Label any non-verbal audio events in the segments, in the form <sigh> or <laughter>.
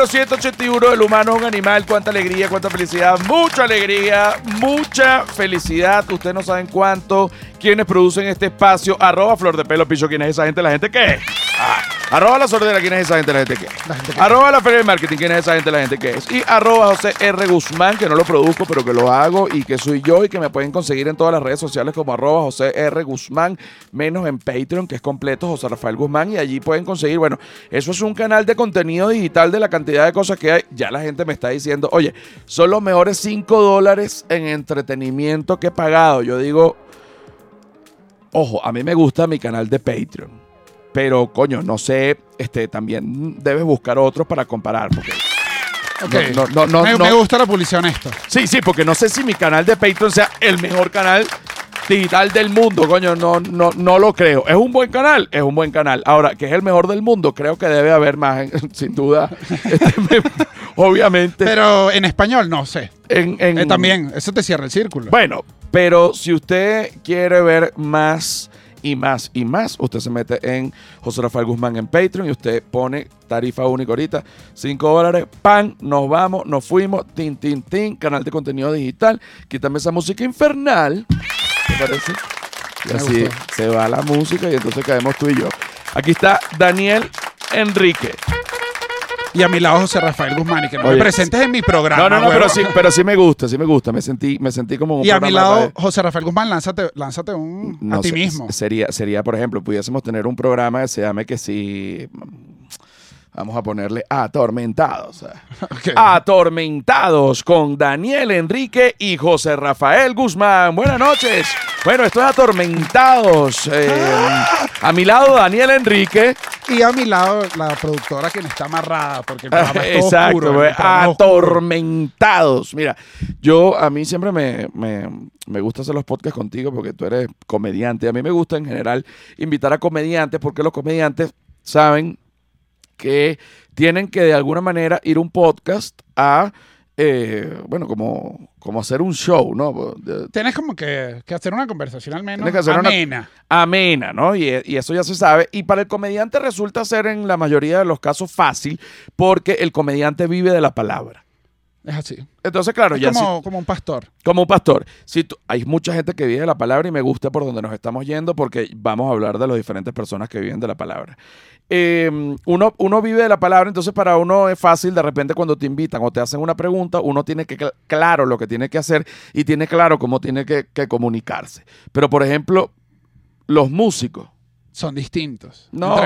número 181 del humano es un animal. Cuánta alegría, cuánta felicidad, mucha alegría, mucha felicidad. Ustedes no saben cuánto. Quienes producen este espacio. Arroba Flor de Pelo Picho. ¿Quién es esa gente? ¿La gente qué? Ah, arroba La Sordera. ¿Quién es esa gente? ¿La gente qué? La gente que- Arroba La Feria de Marketing. ¿Quién es esa gente? ¿La gente qué es? Y arroba José R. Guzmán, que no lo produzco, pero que lo hago y que soy yo y que me pueden conseguir en todas las redes sociales como arroba José R. Guzmán, menos en Patreon, que es completo José Rafael Guzmán. Y allí pueden conseguir, bueno, eso es un canal de contenido digital de la cantidad de cosas que hay. Ya la gente me está diciendo, oye, son los mejores 5 dólares en entretenimiento que he pagado. Yo digo, ojo, a mí me gusta mi canal de Patreon. Pero, coño, no sé, este, también debes buscar otros para comparar. Porque Ok. no, no, no, me, gusta la publicidad honesta. Sí, sí, porque no sé si mi canal de Patreon sea el mejor canal digital del mundo, coño, no, no, no lo creo. ¿Es un buen canal? Es un buen canal. Ahora, que es el mejor del mundo, creo que debe haber más, <laughs> sin duda. Este, me- <laughs> obviamente. Pero en español, no sé. en, en- Eh, también, eso te cierra el círculo. Bueno, pero si usted quiere ver más y más y más, usted se mete en José Rafael Guzmán en Patreon y usted pone tarifa única ahorita, 5 dólares, pan, nos vamos, nos fuimos, tin, tin, tin, canal de contenido digital, quítame esa música infernal, ¿te parece? Y así se va la música y entonces caemos tú y yo. Aquí está Daniel Enrique. Y a mi lado José Rafael Guzmán, y que no Oye, me presentes en mi programa. No, no, no, huevo. pero sí, pero sí me gusta, sí me gusta, me sentí, me sentí como un Y a mi lado. José Rafael Guzmán, lánzate, lánzate un, a ti mismo. Sería, sería, por ejemplo, pudiésemos tener un programa que se llame que si. Vamos a ponerle Atormentados. <laughs> Atormentados con Daniel Enrique y José Rafael Guzmán. Buenas noches. Bueno, esto es Atormentados. Eh, <laughs> a mi lado, Daniel Enrique. Y a mi lado, la productora quien está amarrada, porque el programa es <laughs> todo Exacto, oscuro, güey. el programa es oscuro. atormentados. Mira, yo a mí siempre me, me- me gusta hacer los podcasts contigo porque tú eres comediante. A mí me gusta en general invitar a comediantes porque los comediantes saben que tienen que de alguna manera ir un podcast a, eh, bueno, como, como hacer un show, ¿no? Tienes como que, que hacer una conversación al menos una- amena. amena, ¿no? Y, y eso ya se sabe. Y para el comediante resulta ser en la mayoría de los casos fácil porque el comediante vive de la palabra. Es así. Entonces, claro, Es ya como, si- como un pastor. como un pastor, si tú- hay mucha gente que vive de la palabra y me gusta por donde nos estamos yendo porque vamos a hablar de las diferentes personas que viven de la palabra. Eh, uno, uno vive de la palabra, entonces para uno es fácil de repente cuando te invitan o te hacen una pregunta, uno tiene que cl- claro lo que tiene que hacer y tiene claro cómo tiene que, que comunicarse. Pero por ejemplo, los músicos. Son distintos. No.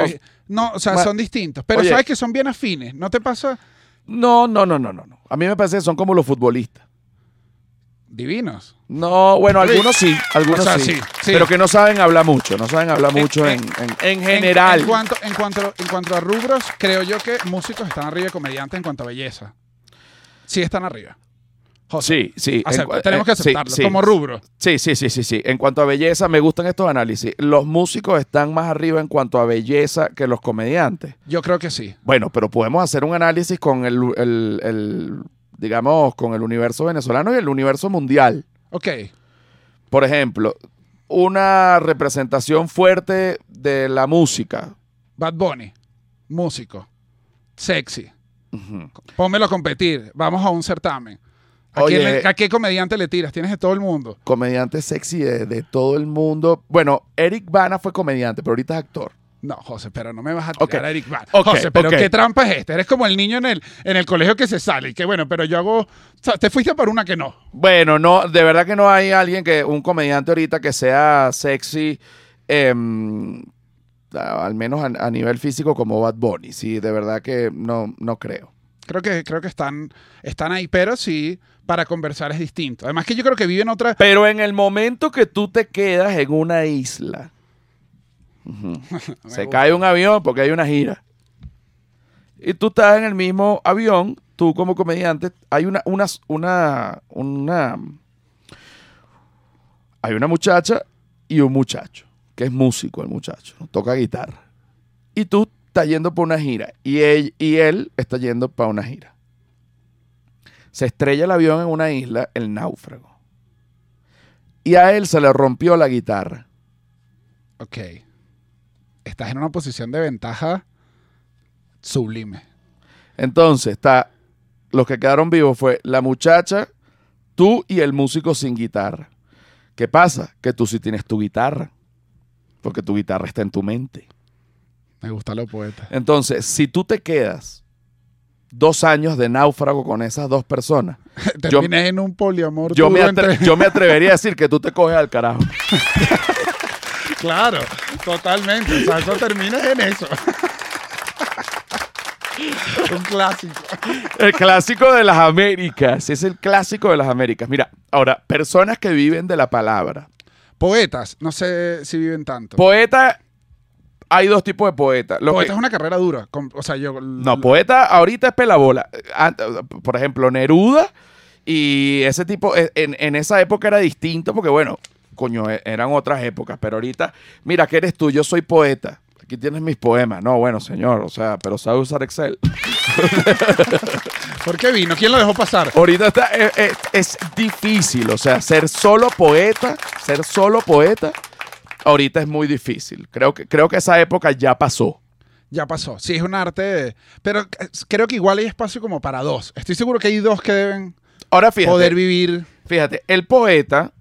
No, o sea, son distintos. Pero Oye. sabes que son bien afines. ¿No te pasa No, no, no, no, no. no. A mí me parece que son como los futbolistas. Divinos? No, bueno, algunos sí, algunos O sea, sí, sí, sí. Pero que no saben hablar mucho, no saben hablar En- mucho en, en- en- en En- general. En, cuanto, en, cuanto, en cuanto a rubros, creo yo que músicos están arriba de comediantes en cuanto a belleza. Sí están arriba. José, Sí, sí. acepta- tenemos que eh, sí, aceptarlo sí. como rubro. Sí, sí, sí, sí, sí. En cuanto a belleza, me gustan estos análisis. Los músicos están más arriba en cuanto a belleza que los comediantes. Yo creo que sí. Bueno, pero podemos hacer un análisis con el, el- el, digamos, con el universo venezolano y el universo mundial. Ok. Por ejemplo, una representación fuerte de la música. Bad Bunny, músico, sexy. Pónmelo a competir. Vamos a un certamen. ¿A, Oye. quién le- a qué comediante le tiras? Tienes de todo el mundo. Comediante sexy de, de todo el mundo. Bueno, Eric Bana fue comediante, pero ahorita es actor. No, José, pero no me vas a tirar a Eric Bana. José, pero. ¿qué trampa es esta? Eres como el niño en el, en el colegio que se sale y que bueno, pero yo hago... O sea, te fuiste por una que no. Bueno, no, de verdad que no hay alguien que, un comediante ahorita que sea sexy, em, al menos a, a nivel físico como Bad Bunny. Sí, de verdad que no, no creo. Creo que, creo que están, están ahí, pero sí, para conversar es distinto. Además que yo creo que viven otra... Pero en el momento que tú te quedas en una isla, <laughs> se cae un avión porque hay una gira. Y tú estás en el mismo avión, tú como comediante, hay una, una, una, una, hay una muchacha y un muchacho, que es músico el muchacho, ¿no? toca guitarra. Y tú estás yendo por una gira y él, y él está yendo para una gira. Se estrella el avión en una isla, el náufrago. Y a él se le rompió la guitarra. Ok. Estás en una posición de ventaja sublime. Entonces, está. Los que quedaron vivos fue la muchacha, tú y el músico sin guitarra. ¿Qué pasa? Que tú sí tienes tu guitarra. Porque tu guitarra está en tu mente. Me gusta lo poeta. Entonces, si tú te quedas dos años de náufrago con esas dos personas, <laughs> Yo- Terminé en un poliamor. yo me, duro atre- entre- yo me atrevería a decir que tú te coges al carajo. <laughs> Claro, totalmente. O sea, eso termina en eso. un clásico. El clásico de las Américas. Es el clásico de las Américas. Mira, ahora, personas que viven de la palabra. Poetas, no sé si viven tanto. Poeta, hay dos tipos de poetas. Los Poeta que- es una carrera dura. con- o sea, yo. No, poeta ahorita es pelabola. Ant- Por ejemplo, Neruda y ese tipo, e, en, en esa época era distinto porque, bueno, coño, e- eran otras épocas, pero ahorita, mira, ¿qué eres tú? Yo soy poeta. Aquí tienes mis poemas. No, bueno, señor, o sea, pero sabe usar Excel. ¿Por qué vino? ¿Quién lo dejó pasar? Ahorita está, es, es- es difícil, o sea, ser solo poeta, ser solo poeta, ahorita es muy difícil. Creo que, creo que esa época ya pasó. Ya pasó. Sí, es un arte. Pero eh, creo que igual hay espacio como para dos. Estoy seguro que hay dos que deben Ahora fíjate. poder vivir. Fíjate, el poeta,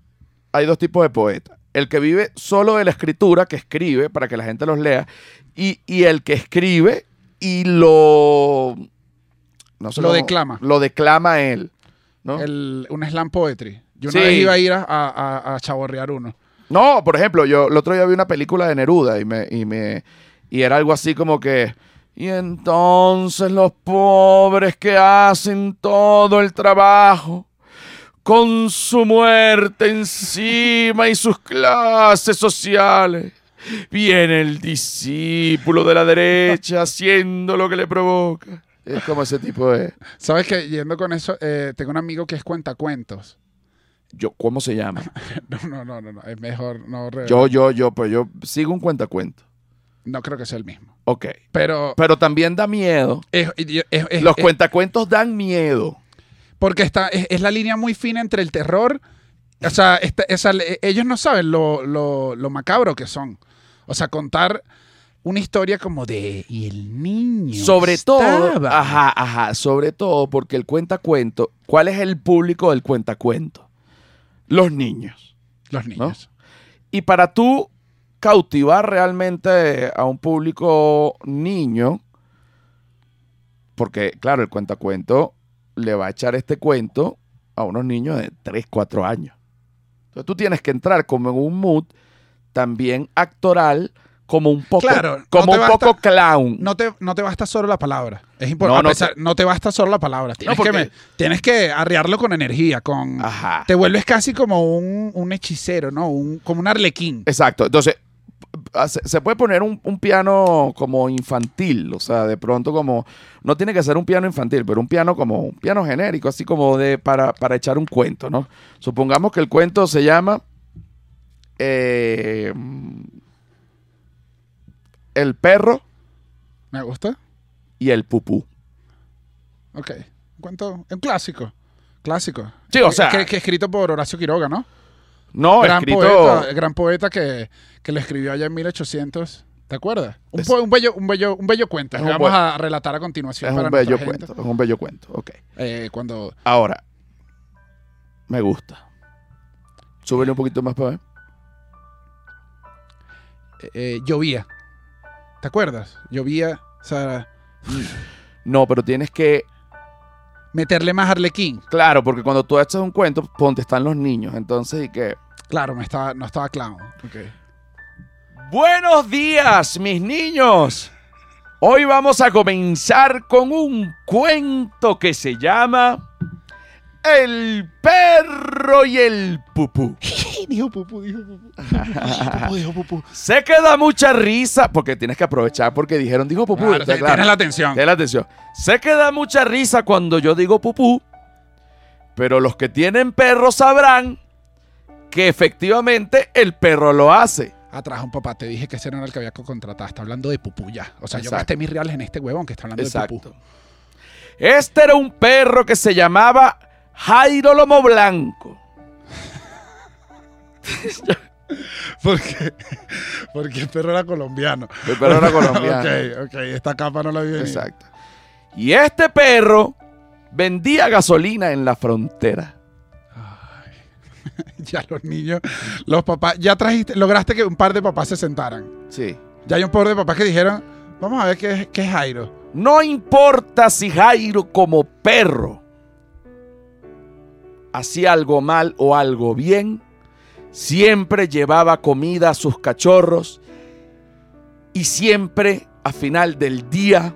hay dos tipos de poeta. El que vive solo de la escritura, que escribe para que la gente los lea, y, y el que escribe y lo... No sé Lo declama. Lo declama él. ¿no? el- un slam poetry. Yo Sí. una vez iba a ir a, a, a- a chaborrear uno. No, por ejemplo, yo el otro día vi una película de Neruda y me, y me y era algo así como que y entonces los pobres que hacen todo el trabajo con su muerte encima y sus clases sociales. Viene el discípulo de la derecha haciendo lo que le provoca. Es como ese tipo de... ¿Sabes que Yendo con eso, eh, tengo un amigo que es cuentacuentos. Yo, ¿Cómo se llama? <laughs> No, no, no, no, no, es mejor no revelar. Yo, yo, yo, pues yo sigo un cuentacuento. No creo que sea el mismo. Ok. Pero Pero también da miedo. es, es- es- Los cuentacuentos dan miedo. Porque está, es, es la línea muy fina entre el terror. O sea, esta- esa- ellos no saben lo, lo- lo macabro que son. O sea, contar una historia como de. Y el niño. Sobre todo, estaba". ajá, ajá, sobre todo porque el cuentacuento, ¿cuál es el público del cuentacuento? Los niños. Los niños. Y para tú cautivar realmente a un público niño, porque claro, el cuentacuento le va a echar este cuento a unos niños de 3, 4 años. Entonces tú tienes que entrar como en un mood también actoral, como un poco, Claro, como un basta- poco clown. No te, no te basta solo la palabra. Es importante. no No, te... no te basta solo la palabra. Tienes, porque- que, me- tienes que arrearlo con energía, con. Ajá. Te vuelves casi como un, un hechicero, ¿no? Un, como un arlequín. Exacto. Entonces, se puede poner un, un piano como infantil, o sea, de pronto como, no tiene que ser un piano infantil, pero un piano como, un piano genérico, así como de, para, para echar un cuento, ¿no? Supongamos que el cuento se llama eh, El perro ¿Me gusta? y el pupú. Ok. Un cuento. Un clásico. Clásico. Sí, o sea- Que, que escrito por Horacio Quiroga, ¿no? No, gran escrito... poeta, gran poeta que, que lo escribió allá en 1800. ¿Te acuerdas? Un, Es- un bello, un, bello, un bello cuento que vamos a relatar a continuación Es para un bello gente. cuento, es un bello cuento, ok. Eh, cuando Ahora, me gusta. Súbele un poquito más para ver. eh, llovía. ¿Te acuerdas? Llovía. O sea, No, pero tienes que meterle más arlequín. Claro, porque cuando tú echas un cuento, ponte, están los niños. Entonces, ¿y qué? Claro, me estaba, no estaba clown. Ok. Buenos días, mis niños. Hoy vamos a comenzar con un cuento que se llama El perro y el pupú. <laughs> dijo pupú, dijo pupú. <laughs> Pupú, dijo pupú. Sé que da mucha risa, porque tienes que aprovechar porque dijeron, dijo pupú. Claro, Está te- claro. Tienes la atención. Tienes la atención. Sé que da mucha risa cuando yo digo pupú, pero los que tienen perro sabrán que efectivamente el perro lo hace. Atrás un papá, te dije que ese no era el que había que contratar. Está hablando de pupú ya. O sea, yo Exacto. gasté mis reales en este huevón que está hablando de Exacto. pupú. Este era un perro que se llamaba Jairo Lomo Blanco. Porque, porque el perro era colombiano. El perro era colombiano. <laughs> ok, ok. Esta capa no la vi venir. Exacto. Y este perro vendía gasolina en la frontera. <laughs> Ya los niños, los papás, ya trajiste, lograste que un par de papás se sentaran. Sí. Ya hay un par de papás que dijeron, vamos a ver qué es Jairo. No importa si Jairo como perro hacía algo mal o algo bien, siempre llevaba comida a sus cachorros y siempre a final del día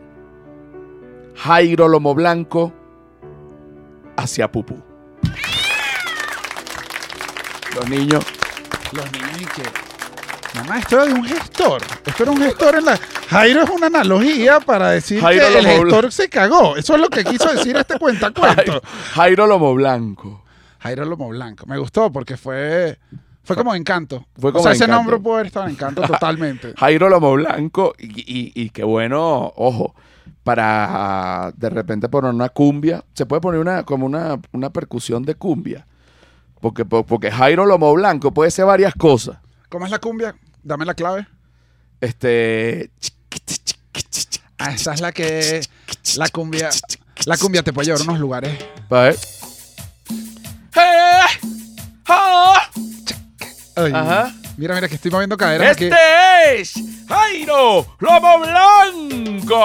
Jairo Lomo Blanco hacía pupú. Los niños, Los niños y que, mamá, esto de un gestor. Esto era un gestor en la... Jairo es una analogía para decir Jairo que el gestor se cagó. Eso es lo que quiso decir este <laughs> cuentacuento. Jairo, Jairo Lomo Blanco. Jairo Lomo Blanco. Me gustó porque fue... Fue como encanto. Fue o sea, ese nombre pudo haber estado en encanto <laughs> totalmente. Jairo Lomo Blanco y, y- y qué bueno, ojo, para de repente poner una cumbia, se puede poner una como una, una percusión de cumbia. Porque, po- porque Jairo Lomo Blanco puede ser varias cosas. ¿Cómo es la cumbia? Dame la clave. Este. Ah, esa es la que... La cumbia... La cumbia te puede llevar a unos lugares. A ver. Ay, Ajá. Mira, mira, que estoy moviendo caderas. Este es Jairo Lomo Blanco.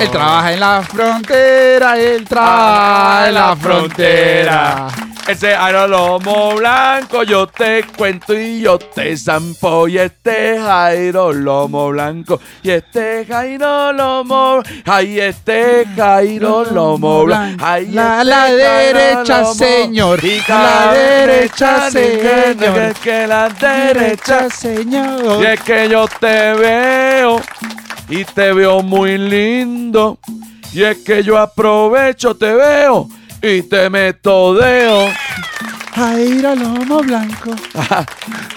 Él trabaja en la frontera, él trabaja en la frontera. Ese Jairo Lomo Blanco, yo te cuento y yo te zampo. Y este Jairo Lomo Blanco, y este Jairo Lomo, ay, este Jairo Lomo Blanco, ay, La- este la derecha, Lomo- señor. Y La derecha, señor. que la derecha, señor. y es que yo te veo y te veo muy lindo. Y es que yo aprovecho, te veo y te metodeo. Jairo Lomo Blanco.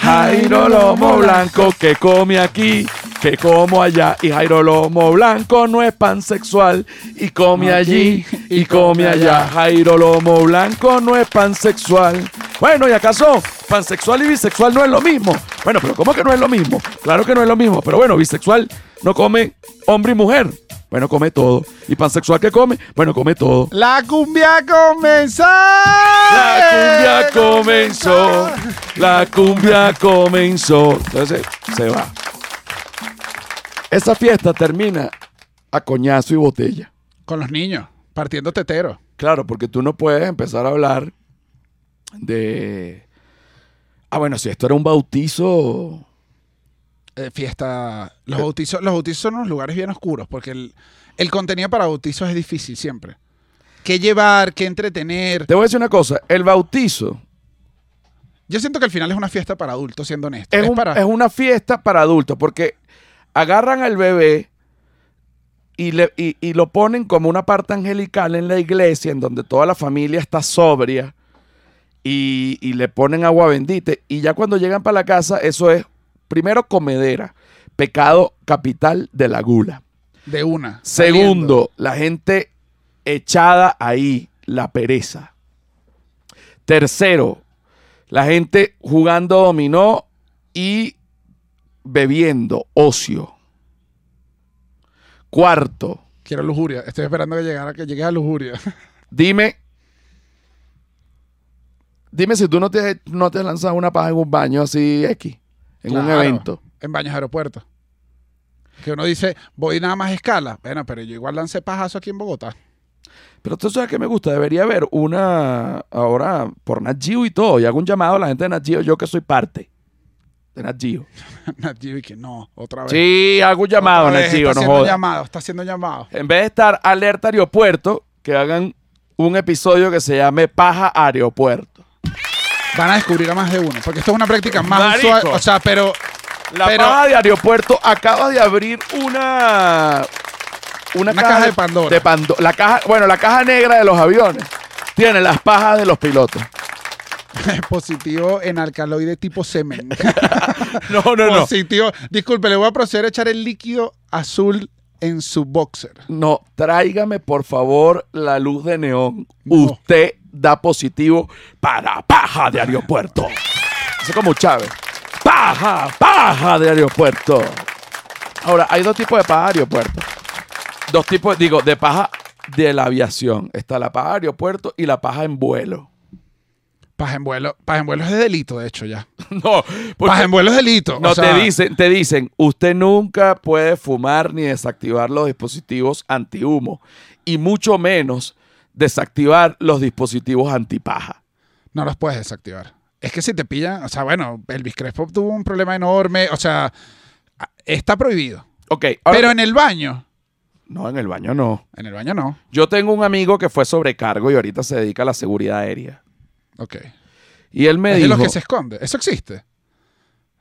Jairo Lomo Blanco que come aquí, que como allá. Y Jairo Lomo Blanco no es pansexual y come allí y come allá. Jairo Lomo Blanco no es pansexual. Bueno, ¿y acaso pansexual y bisexual no es lo mismo? Bueno, pero ¿cómo que no es lo mismo? Claro que no es lo mismo, pero bueno, bisexual no come hombre y mujer. Bueno, come todo. ¿Y pansexual qué come? Bueno, come todo. La cumbia comenzó. La cumbia comenzó. La cumbia comenzó. Entonces se va. Esa fiesta termina a coñazo y botella. Con los niños, partiendo tetero. Claro, porque tú no puedes empezar a hablar de. Ah, bueno, si esto era un bautizo. Eh, fiesta. Los bautizos, los bautizos son unos lugares bien oscuros porque el, el contenido para bautizos es difícil siempre. ¿Qué llevar? ¿Qué entretener? Te voy a decir una cosa: el bautizo Yo siento que al final es una fiesta para adultos, siendo honesto. es, Es un- para... es una fiesta para adultos, porque agarran al bebé y, le- y- y lo ponen como una parte angelical en la iglesia, en donde toda la familia está sobria, y, y le ponen agua bendita. Y ya cuando llegan para la casa, eso es, primero, comedera, pecado capital de la gula. De una. Segundo, la gente echada ahí, la pereza. Tercero, la gente jugando dominó y bebiendo, ocio. Cuarto, Quiero lujuria. Estoy esperando que llegara, que llegue a lujuria. <laughs> dime, dime si tú no te, no te has lanzado una paja en un baño así X, en un evento. En baños aeropuertos. Que uno dice, voy nada más a escala. Bueno, pero yo igual lancé pajazo aquí en Bogotá. Pero tú sabes que me gusta, debería haber una, ahora, por Nat Geo y todo, y hago un llamado a la gente de Nat Geo, yo que soy parte de Nat Geo. <laughs> Nat Geo y que no, otra vez. Sí, hago un llamado, vez, Nat Geo, está no haciendo jodas. llamado, está haciendo llamado. En vez de estar alerta aeropuerto, que hagan un episodio que se llame Paja Aeropuerto. Van a descubrir a más de uno, porque esto es una práctica más Marico. usual. O sea, pero La Pero- paja de aeropuerto acaba de abrir una. Una, Una caja de Pandora. de Pando- la caja, bueno, la caja negra de los aviones. Tiene las pajas de los pilotos. <laughs> positivo en alcaloide tipo semen. <laughs> No, no, no. positivo. Disculpe, le voy a proceder a echar el líquido azul en su boxer. No, tráigame por favor la luz de neón. No. Usted da positivo para paja de aeropuerto. Eso es como Chávez. Paja, paja de aeropuerto. Ahora, hay dos tipos de paja de aeropuerto. dos tipos, digo, de paja de la aviación. Está la paja de aeropuerto y la paja en vuelo. Paja en vuelo, paja en vuelo es de delito, de hecho, ya. <laughs> No, Paja en vuelo es delito. no o sea, te dicen, te dicen, usted nunca puede fumar ni desactivar los dispositivos antihumo y mucho menos desactivar los dispositivos antipaja. No los puedes desactivar. Es que si te pillan, o sea, bueno, Elvis Crespo tuvo un problema enorme, o sea, está prohibido. Ok, ahora- Pero en el baño, no, en el baño no. en el baño no. Yo tengo un amigo que fue sobrecargo y ahorita se dedica a la seguridad aérea. Ok. Y él me es dijo, los que se esconde. Eso existe.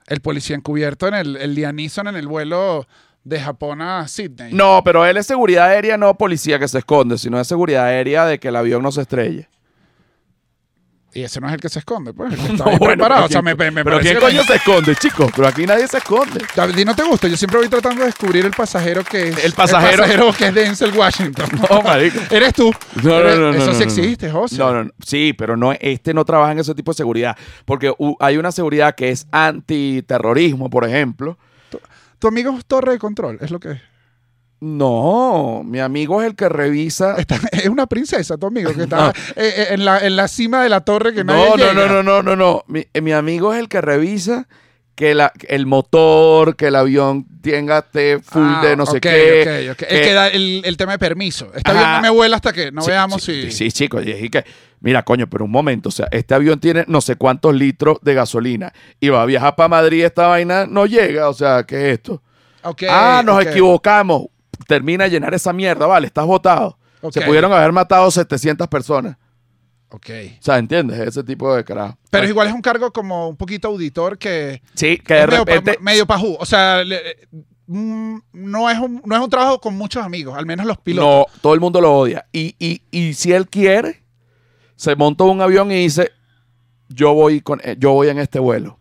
El policía encubierto en el, el Liam Neeson en el vuelo de Japón a Sydney. no, pero él es seguridad aérea, no policía que se esconde, sino es seguridad aérea de que el avión no se estrelle. Y ese no es el que se esconde, pues. El que <laughs> está No, bueno, preparado. pero O sea, ¿quién- me, me pero parece ¿quién que- coño se esconde, chicos? Pero aquí nadie se esconde. A ti no te gusta. Yo siempre voy tratando de descubrir el pasajero que es. El pasajero- que es Denzel Washington. <laughs> No, marico. Eres tú. No, no, Eres- no, no, Eso no, sí no, existe, José. No, no, no. Sí, pero no, este no trabaja en ese tipo de seguridad. Porque u- hay una seguridad que es antiterrorismo, por ejemplo. Tu amigo es torre de control, es lo que es. No, mi amigo es el que revisa. <laughs> Está- es una princesa, tu amigo, que está eh, eh, en, la, en la cima de la torre que nadie No, no, llega. no, no, no, no, no. Mi, eh, mi amigo es el que revisa que la, el motor, que el avión tenga T full Ah, de no sé qué. ok, ok. que- El que da el, el tema de permiso. Está Ajá. bien, no me vuela hasta que no Sí, veamos sí, si. Sí, chicos, y es que, mira, coño, pero un momento, o sea, este avión tiene no sé cuántos litros de gasolina y va a viajar para Madrid, esta vaina no llega, o sea, ¿qué es esto? Ah, nos equivocamos, termina de llenar esa mierda, vale, estás votado. Se pudieron haber matado 700 personas. Ok. O sea, ¿entiendes? Ese tipo de carajo. Pero igual es un cargo como un poquito auditor que. Sí, que de medio, repente... medio pajú. O sea, le- mm, no, es un, no es un trabajo con muchos amigos, al menos los pilotos. No, todo el mundo lo odia. Y, y, y si él quiere, se monta un avión y dice, yo voy, con, eh, yo voy en este vuelo.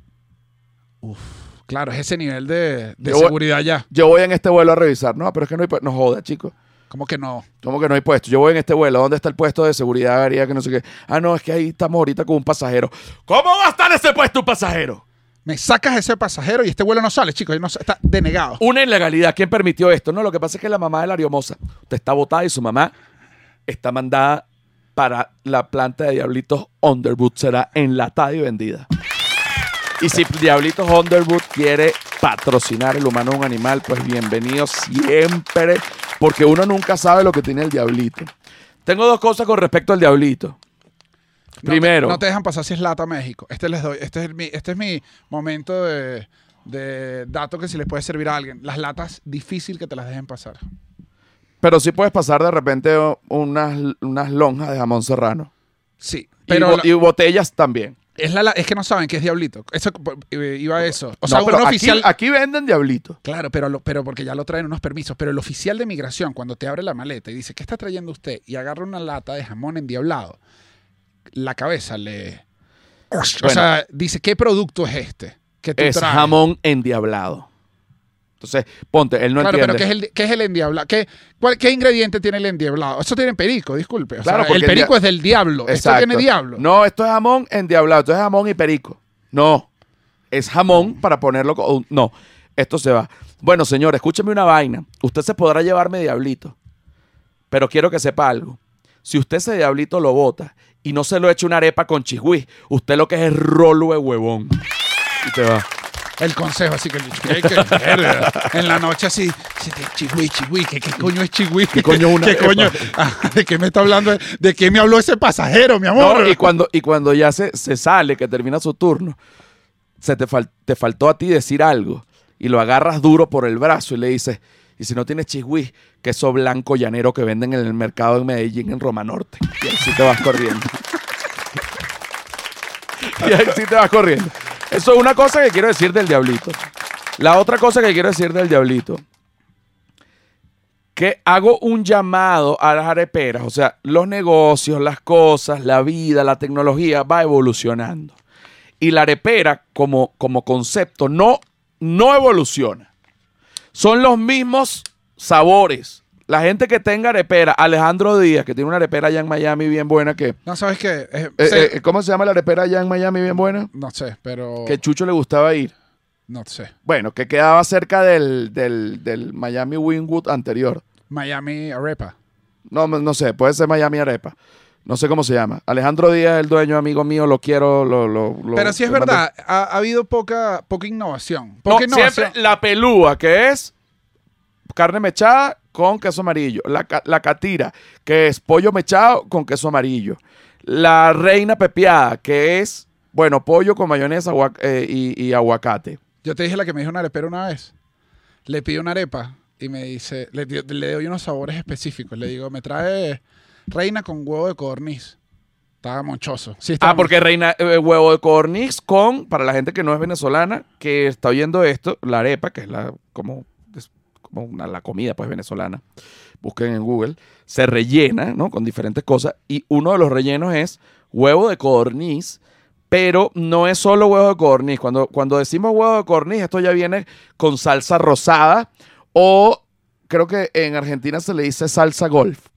Claro, es ese nivel de, seguridad ya. Yo voy en este vuelo a revisar. No, pero es que no hay puesto. No joda, chicos. Como que no. ¿Cómo que no hay puesto? Yo voy en este vuelo. ¿Dónde está el puesto de seguridad aérea? Que no sé qué. Ah, no, es que ahí estamos ahorita con un pasajero. ¿Cómo va a estar ese puesto un pasajero? Me sacas ese pasajero y este vuelo no sale, chicos. no está denegado. Una ilegalidad. ¿Quién permitió esto? No, lo que pasa es que la mamá de la Ariomosa, usted está votada y su mamá está mandada para la planta de Diablitos Underwood. Será enlatada y vendida. Y si Diablitos Underwood quiere patrocinar el humano a un animal, pues bienvenido siempre, porque uno nunca sabe lo que tiene el Diablito. Tengo dos cosas con respecto al Diablito. No Primero, No te, dejan pasar si es lata México. Este les doy. Este es mi, este es mi momento de, de dato que si les puede servir a alguien. Las latas, difícil que te las dejen pasar. pero sí puedes pasar de repente unas, unas lonjas de jamón serrano. Sí. Y Pero bo- la- y botellas también. Es, la, es que no saben que es diablito. Eso eh, iba a eso. O sea, No, pero un oficial. Aquí, venden diablito. Claro, pero, lo- pero porque ya lo traen unos permisos. Pero el oficial de migración, cuando te abre la maleta y dice, ¿qué está trayendo usted? Y agarra una lata de jamón endiablado, la cabeza le. O Bueno. sea, dice, ¿qué producto es este? Que tú Es traes? jamón endiablado. Entonces, ponte, él no claro, entiende. pero ¿qué es el, qué es el endiablado? ¿Qué, cuál- ¿Qué ingrediente tiene el endiablado? Eso tiene perico, disculpe. O sea, Claro, porque el perico es del diablo. Esto Exacto. tiene diablo. No, esto es jamón endiablado. Esto es jamón y perico. No. Es jamón para ponerlo. con- No. Esto se va. Bueno, señor, escúcheme una vaina. Usted se podrá llevarme diablito. Pero quiero que sepa algo. Si usted ese diablito lo bota y no se lo echa una arepa con chigüí, usted lo que es es rolo de huevón. Y te va. El consejo, así que, que- que- en la noche así, chigüí, chigüí, ¿qué, qué coño es chigüí? ¿Qué coño una ¿Qué coño? Ah, ¿De qué me está hablando? ¿De qué me habló ese pasajero, mi amor? No, y cuando, y cuando ya se, se sale, que termina su turno, se te, fal- te faltó a ti decir algo y lo agarras duro por el brazo y le dices, y si no tienes chigüí, queso blanco llanero que venden en el mercado en Medellín, en Roma Norte. Y ahí sí te vas corriendo. <laughs> y ahí sí te vas corriendo. Eso es una cosa que quiero decir del diablito. La otra cosa que quiero decir del diablito que hago un llamado a las areperas, o sea, los negocios, las cosas, la vida, la tecnología va evolucionando. Y la arepera como, como concepto no, no evoluciona. Son los mismos sabores. La gente que tenga arepera, Alejandro Díaz, que tiene una arepera allá en Miami bien buena, que... No, ¿sabes qué? Eh, eh, ¿Cómo se llama la arepera allá en Miami bien buena? no sé, pero... Que Chucho le gustaba ir. No sé. Bueno, que quedaba cerca del, del, del Miami Wingwood anterior. Miami Arepa. No, no sé, puede ser Miami Arepa. No sé cómo se llama. Alejandro Díaz, el dueño, amigo mío, lo quiero. Lo, lo- lo- Pero sí es verdad, ha, ha habido poca, poca innovación. No, Poca innovación. siempre la pelúa, que es carne mechada con queso amarillo. La, la catira, que es pollo mechado con queso amarillo. La reina pepiada, que es, bueno, pollo con mayonesa agua- eh, y, y aguacate. Yo te dije la que me dijo una arepera una vez. Le pido una arepa y me dice, le, le doy unos sabores específicos. Le digo, me trae reina con huevo de codorniz. Estaba monchoso. Sí, estaba Ah, porque reina eh, huevo de cornix con, para la gente que no es venezolana, que está oyendo esto, la arepa, que es la como, como una- la comida pues venezolana, busquen en Google, se rellena, ¿no? Con diferentes cosas y uno de los rellenos es huevo de codorniz, pero no es solo huevo de codorniz. Cuando, cuando decimos huevo de codorniz, esto ya viene con salsa rosada o creo que en Argentina se le dice salsa golf.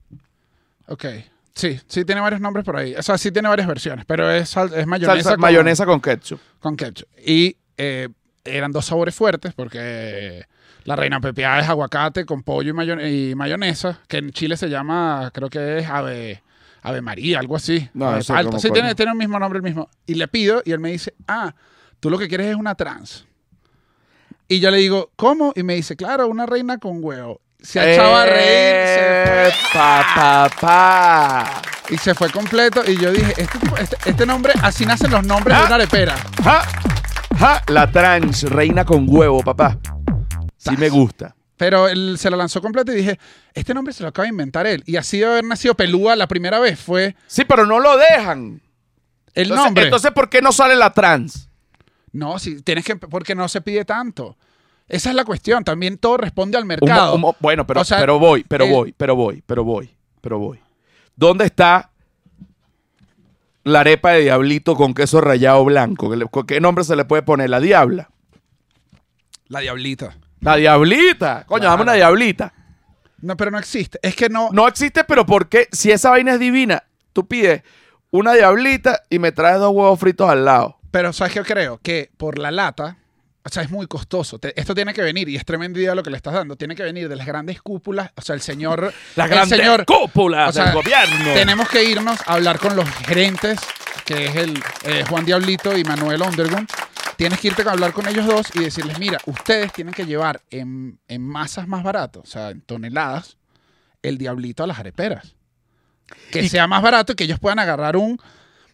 Ok. Sí, sí tiene varios nombres por ahí. O sea, sí tiene varias versiones, pero es, es mayonesa, Salsa, con, mayonesa con ketchup. con ketchup. Y eh, eran dos sabores fuertes porque la reina pepiada es aguacate con pollo y, mayo- y mayonesa, que en Chile se llama, creo que es ave, ave María, algo así. No, eso como Sí, tiene, tiene el mismo nombre el mismo. Y le pido y él me dice, ah, tú lo que quieres es una trans. Y yo le digo, ¿cómo? Y me dice, claro, una reina con huevo. Se ha echado a reír, se fue. Pa, pa, pa. Y se fue completo. Y yo dije, este, este, este nombre, así nacen los nombres de Ah. una arepera. Ja, la trans, reina con huevo, papá. Sí me gusta. Pero él se la lanzó completa y dije, este nombre se lo acaba de inventar él. Y así de haber nacido Pelúa la primera vez fue Sí, pero no lo dejan. el Entonces, nombre. entonces, ¿por qué no sale la trans? no, si tienes que, porque no se pide tanto. Esa es la cuestión. También todo responde al Un mo- mercado. un mo- bueno, pero, O sea, pero voy, pero el- voy, pero voy, pero voy, pero voy. ¿Dónde está la arepa de diablito con queso rallado blanco? ¿Qué, nombre se le puede poner? La diabla. La diablita. La diablita. Coño, Claro. dame una diablita. No, pero no existe. Es que no. No existe, pero ¿por qué? Si esa vaina es divina, tú pides una diablita y me traes dos huevos fritos al lado. Pero ¿sabes qué creo? Que por la lata, o sea, es muy costoso. Te- esto tiene que venir, y es tremenda idea lo que le estás dando, tiene que venir de las grandes cúpulas, o sea, el señor... <laughs> Las el grandes señor, cúpulas o sea, del gobierno. Tenemos que irnos a hablar con los gerentes, que es el eh, Juan Diablito y Manuel Undergun. Tienes que irte a hablar con ellos dos y decirles, mira, ustedes tienen que llevar en, en masas más barato, o sea, en toneladas, el diablito a las areperas. Que Y- sea más barato y que ellos puedan agarrar un...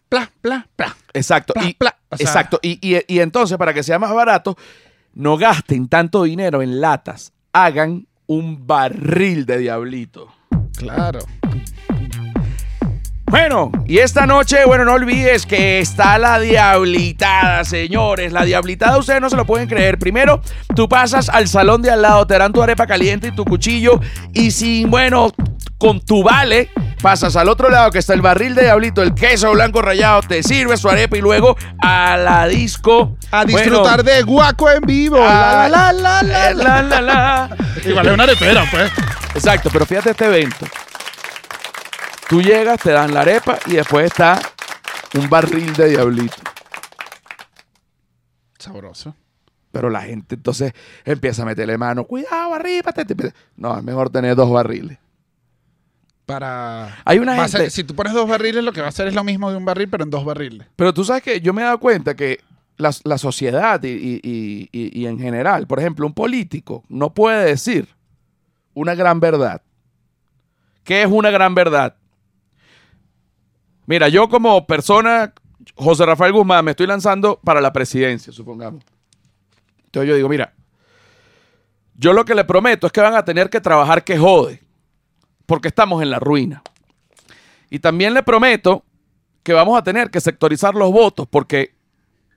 Pla, pla, pla. Exacto. Pla, y, pla. O sea- exacto. Y, y- y entonces, para que sea más barato, no gasten tanto dinero en latas. Hagan un barril de diablito. Claro. Bueno, y esta noche, bueno, no olvides que está la diablitada, señores. La diablitada ustedes no se lo pueden creer. Primero, tú pasas al salón de al lado, te dan tu arepa caliente y tu cuchillo. Y sin, bueno, con tu vale, pasas al otro lado que está el barril de diablito, el queso blanco rallado, te sirves tu arepa y luego a la disco. A disfrutar de guaco en vivo. La, la, la, la, la. la, la. Igual es una arepera, pues. Exacto, pero fíjate este evento. Tú llegas, te dan la arepa y después está un barril de diablito. Sabroso. Pero la gente entonces empieza a meterle mano. Cuidado, empieza- No, es mejor tener dos barriles. Para. Hay una ser- gente- si tú pones dos barriles, lo que va a hacer es lo mismo de un barril, pero en dos barriles. Pero tú sabes que yo me he dado cuenta que la, la sociedad y, y- y- y- y en general, por ejemplo, un político no puede decir una gran verdad. ¿Qué es una gran verdad? Mira, yo como persona, José Rafael Guzmán, me estoy lanzando para la presidencia, supongamos. Entonces yo digo, mira, yo lo que le prometo es que van a tener que trabajar que jode, porque estamos en la ruina. Y también le prometo que vamos a tener que sectorizar los votos, porque,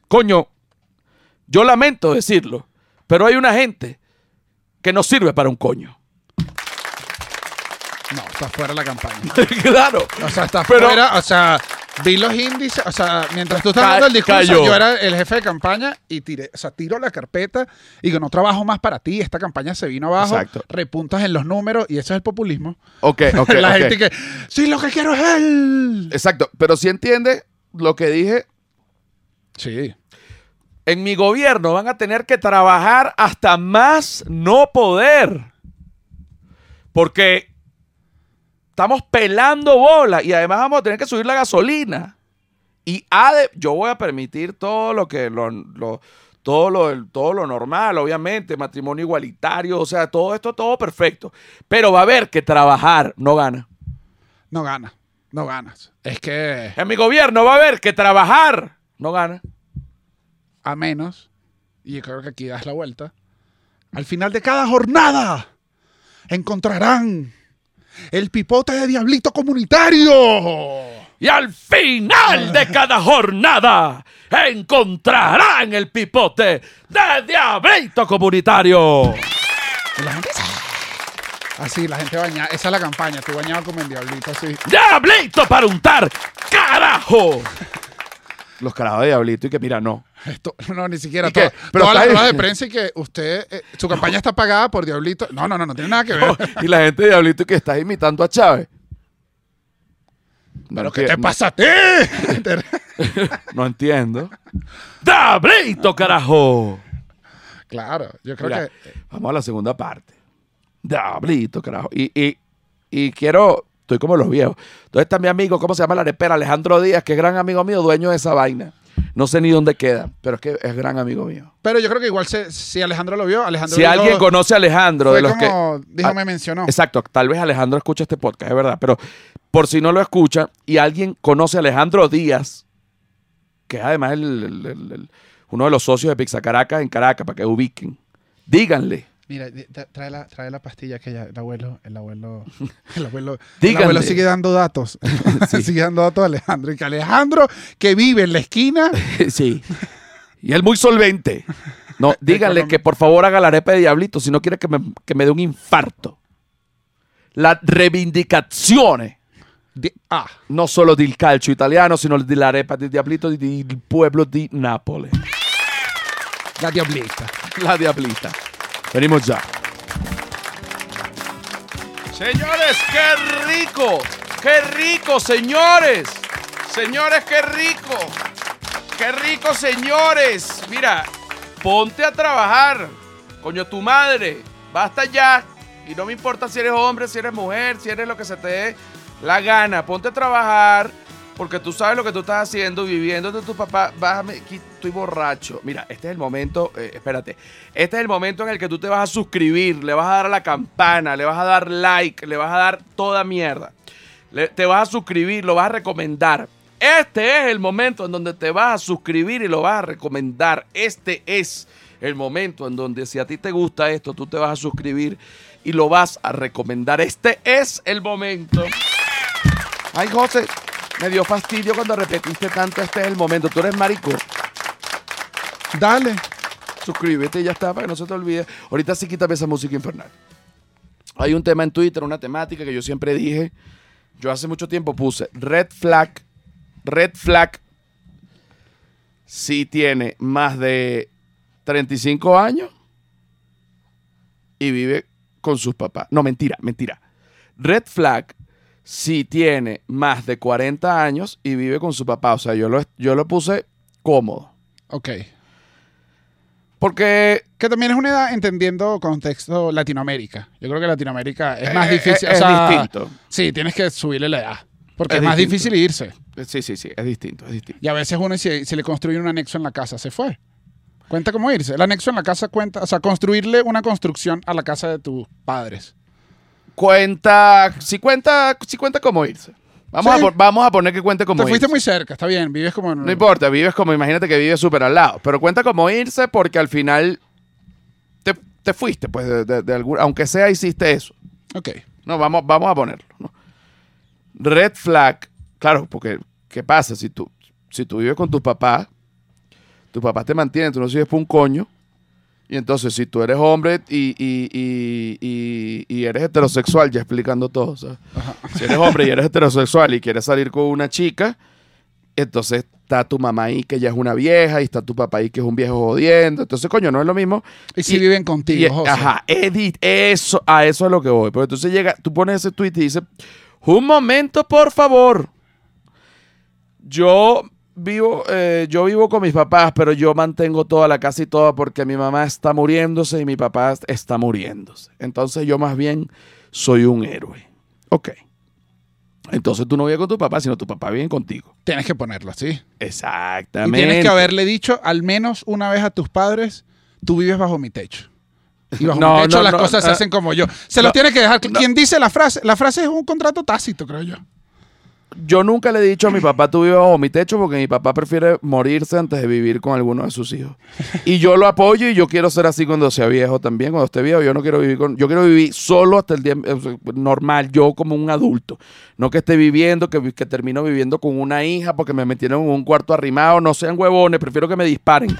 coño, yo lamento decirlo, pero hay una gente que no sirve para un coño. No, estás fuera de la campaña. <laughs> claro. O sea, Pero- fuera. O sea, vi los índices. O sea, mientras tú estás dando el discurso, cayó. yo era el jefe de campaña y tiré. O sea, tiro la carpeta y digo, no trabajo más para ti. Esta campaña se vino abajo. Exacto. Repuntas en los números y eso es el populismo. Ok, <laughs> ok. la gente que. Sí, lo que quiero es él. Exacto, pero si entiende lo que dije, Sí. en mi gobierno van a tener que trabajar hasta más no poder. Porque estamos pelando bola y además vamos a tener que subir la gasolina. Y yo voy a permitir todo lo que lo, lo- todo lo todo lo normal, obviamente, matrimonio igualitario, o sea, todo esto todo perfecto. Pero va a haber que trabajar, no gana. No gana, no ganas. Es que En mi gobierno va a haber que trabajar, no gana. a menos, y yo creo que aquí das la vuelta, al final de cada jornada encontrarán el pipote de Diablito Comunitario. Y al final de cada jornada encontrarán el pipote de Diablito Comunitario. Y la gente Así, la gente bañada. Esa es la campaña. Estoy bañado como el Diablito, así. ¡Diablito para untar! ¡Carajo! Los carajos de Diablito y que mira, no. Esto, no, ni siquiera. ¿Y qué? to- Pero todas las ruedas de prensa y que usted, eh, su campaña está pagada por Diablito. No, no, no, no tiene nada que ver. y la gente de Diablito que está imitando a Chávez. No ¿Pero qué te pasa a ti? <laughs> No entiendo. ¡Diablito, carajo! claro, yo creo Mira, que. vamos a la segunda parte. Diablito, carajo. Y, y, y quiero, estoy como los viejos. Entonces está mi amigo, ¿cómo se llama la arepera? Alejandro Díaz, que es gran amigo mío, dueño de esa vaina. No sé ni dónde queda, pero es que es gran amigo mío. Pero yo creo que igual se- si Alejandro lo vio, Alejandro Si alguien conoce a Alejandro, fue de los que... como dijo, Ah, me mencionó. Exacto, tal vez Alejandro escucha este podcast, es verdad, pero por si no lo escucha y alguien conoce a Alejandro Díaz, que es además el- el- el- el- uno de los socios de Pizza Caracas en Caracas, para que ubiquen, díganle, Mira, trae la, trae la pastilla que ya, el abuelo, el abuelo, <laughs> el abuelo, el abuelo sigue dando datos. <laughs> <laughs> sigue dando datos a Alejandro. Y que Alejandro, que vive en la esquina, sí, y él muy solvente. No, díganle que por favor haga la arepa de diablito, si no quiere que me, que me dé un infarto. La reivindicazione di- ah, non solo del calcio italiano, sino dell'arepa di diablito del pueblo di Napoli. la diablita. La diablita. Venimos ya. Señores, qué rico. Qué rico, señores. Señores, qué rico. Qué rico, señores. Mira, ponte a trabajar. Coño, tu madre. Basta ya. Y no me importa si eres hombre, si eres mujer, si eres lo que se te dé la gana. Ponte a trabajar. Porque tú sabes lo que tú estás haciendo, viviendo de tu papá. Bájame, aquí estoy borracho. Mira, este es el momento, eh, espérate. Este es el momento en el que tú te vas a suscribir, le vas a dar a la campana, le vas a dar like, le vas a dar toda mierda. Te vas a suscribir, lo vas a recomendar. Este es el momento en donde te vas a suscribir y lo vas a recomendar. Este es el momento en donde si a ti te gusta esto, tú te vas a suscribir y lo vas a recomendar. Este es el momento. Ay, José, me dio fastidio cuando repetiste tanto. Este es el momento. Tú eres marico. Dale. Suscríbete y ya está para que no se te olvide. Ahorita sí quítame esa música infernal. Hay un tema en Twitter, una temática que yo siempre dije. Yo hace mucho tiempo puse red flag. Red flag. Si tiene más de 35 años y vive con sus papás. No, mentira, mentira. Red flag si tiene más de 40 años y vive con su papá. O sea, yo lo, yo lo puse cómodo. Ok. Porque Que también es una edad entendiendo contexto Latinoamérica. Yo creo que Latinoamérica es más Eh, difícil. eh, o es distinto. Sí, tienes que subirle la edad. Porque es, Es más difícil irse. Sí, sí, sí, es distinto, es distinto. Y a veces uno, si, si le construye un anexo en la casa, se fue. Cuenta cómo irse. El anexo en la casa cuenta, o sea, construirle una construcción a la casa de tus padres. Cuenta, si cuenta, si cuenta cómo irse. Vamos, Sí. a, vamos a poner que cuente cómo Te fuiste irse. muy cerca, está bien, vives como. No importa, vives como, imagínate que vives súper al lado, pero cuenta cómo irse porque al final te, te fuiste, pues, de, de- de algún- aunque sea hiciste eso. Ok. No, vamos, vamos a ponerlo. ¿no? Red flag, claro, porque ¿qué pasa? Si tú, si tú vives con tus papás, tus papás te mantienen, tú no sirves por un coño. Y entonces, si tú eres hombre y, y- y- y- eres heterosexual, ya explicando todo, ¿sabes? si eres hombre y eres heterosexual y quieres salir con una chica, entonces está tu mamá ahí que ya es una vieja y está tu papá ahí que es un viejo jodiendo. Entonces, coño, no es lo mismo. Y si viven contigo, José. ajá, Edith, eso, a eso es lo que voy. Porque entonces llega, tú pones ese tweet y dices, un momento, por favor. Yo vivo, eh, yo vivo con mis papás, pero yo mantengo toda la casa y todo porque mi mamá está muriéndose y mi papá está muriéndose. Entonces yo más bien soy un héroe. Ok. Entonces tú no vives con tu papá, sino tu papá vive contigo. Tienes que ponerlo así. Y Exactamente. tienes que haberle dicho al menos una vez a tus padres, tú vives bajo mi techo. Y bajo <laughs> No, mi techo no, las no, cosas se ah, hacen como yo. Se lo tienes que dejar. Quien dice la frase, la frase es un contrato tácito, creo yo. Yo nunca le he dicho a mi papá, tú vives bajo mi techo, porque mi papá prefiere morirse antes de vivir con alguno de sus hijos. Y yo lo apoyo y yo quiero ser así cuando sea viejo también. Cuando esté viejo, yo no quiero vivir con. Yo quiero vivir solo hasta el día normal, yo como un adulto. No que esté viviendo, que, que termino viviendo con una hija porque me metieron en un cuarto arrimado. No sean huevones, prefiero que me disparen.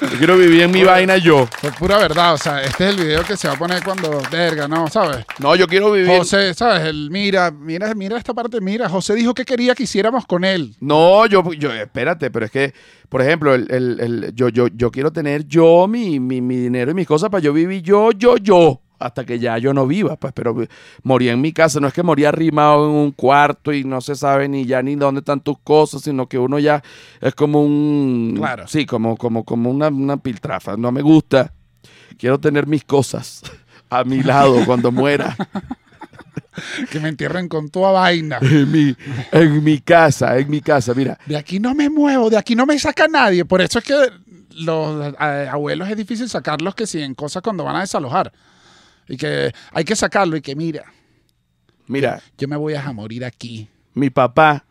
Yo quiero vivir en mi vaina yo. Fue pura verdad. O sea, este es el video que se va a poner cuando, verga, ¿no? ¿Sabes? No, yo quiero vivir. José, ¿sabes? El, mira, mira, mira esta parte, mira. José dijo que quería que hiciéramos con él. No, yo, yo, espérate, pero es que, por ejemplo, el, el- el- yo, yo, yo quiero tener yo mi, mi, mi dinero y mis cosas para yo vivir yo, yo, yo, hasta que ya yo no viva, pues, pero moría en mi casa, no es que moría arrimado en un cuarto y no se sabe ni ya ni dónde están tus cosas, sino que uno ya es como un, Claro. sí, como, como, como una, una piltrafa, no me gusta, quiero tener mis cosas <laughs> a mi lado cuando muera. <laughs> Que me entierren con toda vaina. En mi, en mi casa, en mi casa, mira. De aquí no me muevo, de aquí no me saca nadie. Por eso es que los eh, abuelos es difícil sacarlos que si en cosas cuando van a desalojar. Y que hay que sacarlo y que mira, Mira, yo me voy a morir aquí. mi papá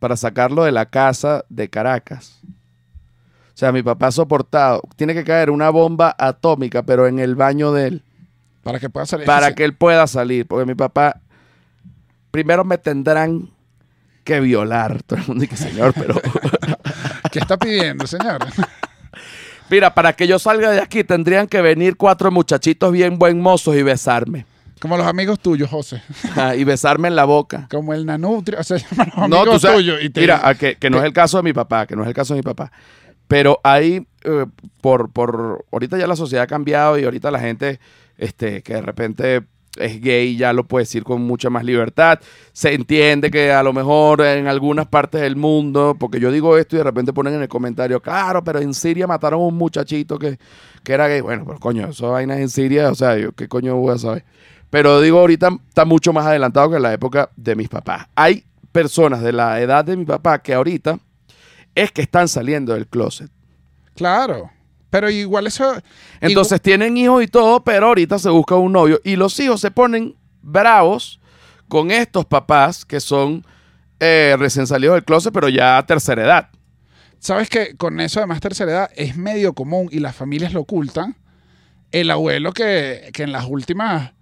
para sacarlo de la casa de Caracas. O sea, mi papá ha soportado. Tiene que caer una bomba atómica, pero en el baño de él, Para que pueda salir. para que él pueda salir. Porque mi papá, primero me tendrán que violar. <laughs> Todo el mundo dice, señor, pero... <laughs> ¿Qué está pidiendo, señor? <laughs> Mira, para que yo salga de aquí tendrían que venir cuatro muchachitos bien buen mozos y besarme. Como los amigos tuyos, José. Ah, y besarme en la boca. Como el nanutria. O sea, <laughs> llaman los No, amigos tú sabes- tuyos. Y te- Mira, a que, que no es el caso de mi papá, que no es el caso de mi papá. Pero ahí, eh, por, por, ahorita ya la sociedad ha cambiado y ahorita la gente este, que de repente es gay ya lo puede decir con mucha más libertad. Se entiende que a lo mejor en algunas partes del mundo, porque yo digo esto y de repente ponen en el comentario, claro, pero en Siria mataron a un muchachito que, que era gay. Bueno, pero coño, eso vainas en Siria, o sea, yo qué coño voy a saber. Pero digo, ahorita está mucho más adelantado que en la época de mis papás. Hay personas de la edad de mi papá que ahorita es que están saliendo del closet. Claro. Pero igual eso. Entonces tienen hijos y todo, pero ahorita se busca un novio. Y los hijos se ponen bravos con estos papás que son eh, recién salidos del closet, pero ya a tercera edad. ¿Sabes que con eso además tercera edad es medio común y las familias lo ocultan? El abuelo que, que en las últimas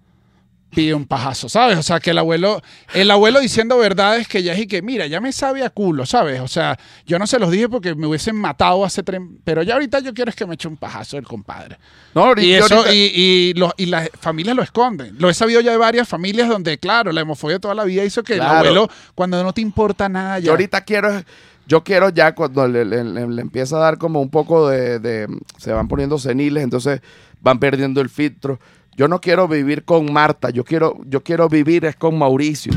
pide un pajazo, ¿sabes? O sea, que el abuelo, el abuelo diciendo verdades que ya es y que, mira, ya me sabe a culo, ¿sabes? O sea, yo no se los dije porque me hubiesen matado hace tres, pero ya ahorita yo quiero es que me eche un pajazo el compadre. No, ahorita- Y eso, ahorita- y, y, los- y las familias lo esconden. Lo he sabido ya de varias familias donde, claro, la hemofobia toda la vida hizo que Claro. el abuelo, cuando no te importa nada, ya. Yo ahorita quiero, yo quiero ya cuando le, le- le- le empieza a dar como un poco de, de- se van poniendo seniles, entonces van perdiendo el filtro. Yo no quiero vivir con Marta, yo quiero, yo quiero vivir es con Mauricio.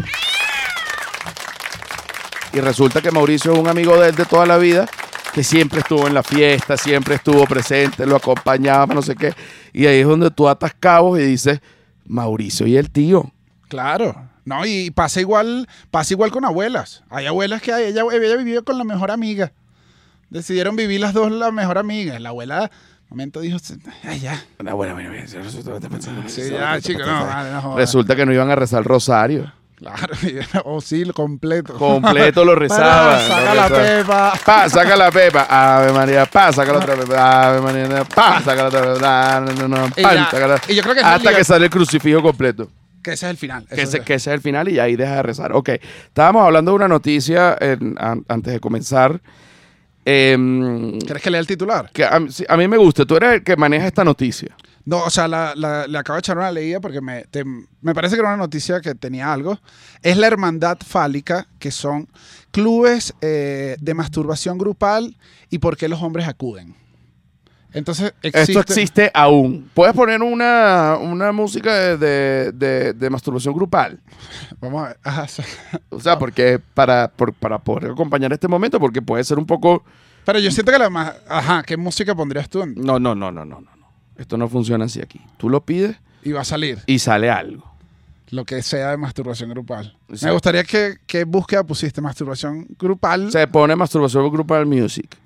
Y resulta que Mauricio es un amigo de él de toda la vida, que siempre estuvo en la fiesta, siempre estuvo presente, lo acompañaba, no sé qué. Y ahí es donde tú atas cabos y dices, Mauricio y el tío. Claro. No, y pasa igual, pasa igual con abuelas. Hay abuelas que ella, ella vivió con la mejor amiga. Decidieron vivir las dos la mejor amiga. La abuela, momento dijo, ay, ya. Bueno, bueno, bueno, bueno, Sí, ya, chico, no, vale, no jodas. Resulta que no iban a rezar el rosario. Claro, <laughs> o sí, lo completo. Completo lo <laughs> rezaba. Saca lo la pepa. Pa, saca la pepa. Ave María, pa, saca la otra pepa. Ave María, pa, saca la otra pepa. No, no, no, Y pa, ya, saca la- y yo creo que Hasta que sale el crucifijo completo. Que ese es el final. Que ese, es. que ese es el final y ahí deja de rezar. Ok, estábamos hablando de una noticia en- an- antes de comenzar. Em, ¿Quieres que lea el titular? que a, mí- sí, a mí me gusta. Tú eres el que maneja esta noticia. No, o sea, la- la- le acabo de echar una leída porque me, te- me parece que era una noticia que tenía algo. Es la Hermandad Fálica, que son clubes eh, de masturbación grupal y por qué los hombres acuden. Entonces, existe, Esto existe aún. ¿Puedes poner una, una música de, de- de- de masturbación grupal? Vamos a ver. Ajá, sí. O sea, porque para, por- para poder acompañar este momento, porque puede ser un poco... Pero yo siento que la más... Ajá, ¿qué música pondrías tú? No, no, no, no, no, no. no. Esto no funciona así aquí. Tú lo pides Y va a salir y sale algo. lo que sea de masturbación grupal. Me Exacto. gustaría que, que búsqueda pusiste masturbación grupal Se pone masturbación grupal music.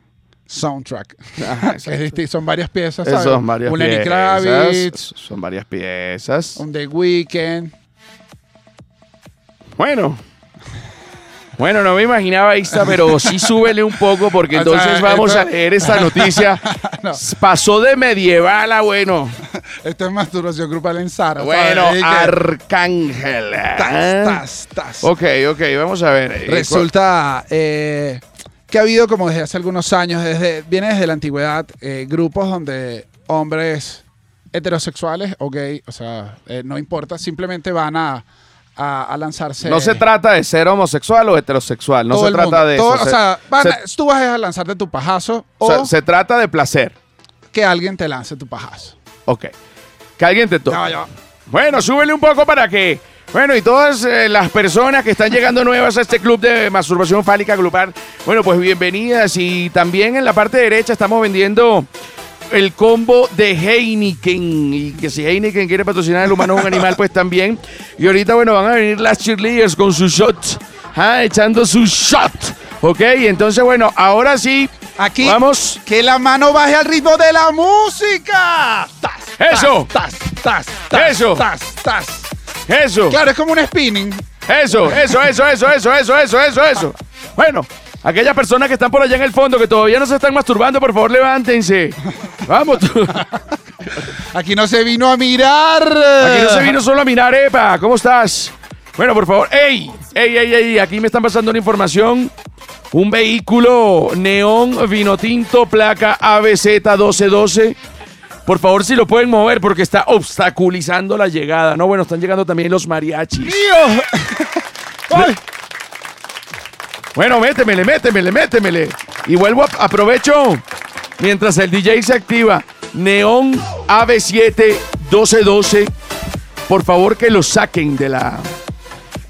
Soundtrack. Ajá, <laughs> es son varias piezas, son varias un Lenny. Kravitz, Son varias piezas. un The Weeknd. Bueno. Bueno, no me imaginaba esta, pero sí súbele un poco porque <laughs> O sea, entonces vamos esto- a leer esta <laughs> noticia. No. Pasó de medieval a bueno. Esto es masturbación grupal en Sara. Bueno, Arcángel. tas, tas, tas. Ok, ok, vamos a ver. Eh, Resulta eh, que ha habido como desde hace algunos años, desde, viene desde la antigüedad, eh, grupos donde hombres heterosexuales o gay, o sea, eh, no importa, simplemente van a, a- a lanzarse. No se trata de ser homosexual o heterosexual, no se trata mundo. de Todo- eso. o se, sea, van se- a- tú vas a lanzarte tu pajazo o o, sea, se trata de placer. que alguien te lance tu pajazo. Ok. Que alguien te toque. Bueno, súbele un poco para que. Bueno, y todas eh, las personas que están llegando nuevas a este club de masturbación fálica grupal, bueno, pues bienvenidas. Y también en la parte derecha estamos vendiendo el combo de Heineken. Y que si Heineken quiere patrocinar el humano es un animal, pues también. Y ahorita, bueno, van a venir las cheerleaders con su shot. ah, echando su shot. Ok, entonces, bueno, ahora sí. Aquí, Vamos. que la mano baje al ritmo de la música. Tas, tas, Eso. Tas, tas, tas, Eso. Tas, tas. Eso. Claro, es como un spinning. Eso, eso, eso, eso, eso, eso, eso, eso, eso. Bueno, aquellas personas que están por allá en el fondo que todavía no se están masturbando, por favor, levántense. Vamos, tú. Aquí no se vino a mirar. Aquí no se vino solo a mirar, Epa. ¿Cómo estás? Bueno, por favor. ¡Ey! ¡Ey, ey, ey! Aquí me están pasando una información. Un vehículo neón vino tinto, placa ABZ 1212. Por favor, si lo pueden mover porque está obstaculizando la llegada. No, bueno, están llegando también los mariachis. ¡Mío! <laughs> ¡Ay! Bueno, métemele, métemele, métemele. Y vuelvo, a, aprovecho mientras el DJ se activa. Neón AB7 1212. Por favor, que lo saquen de la.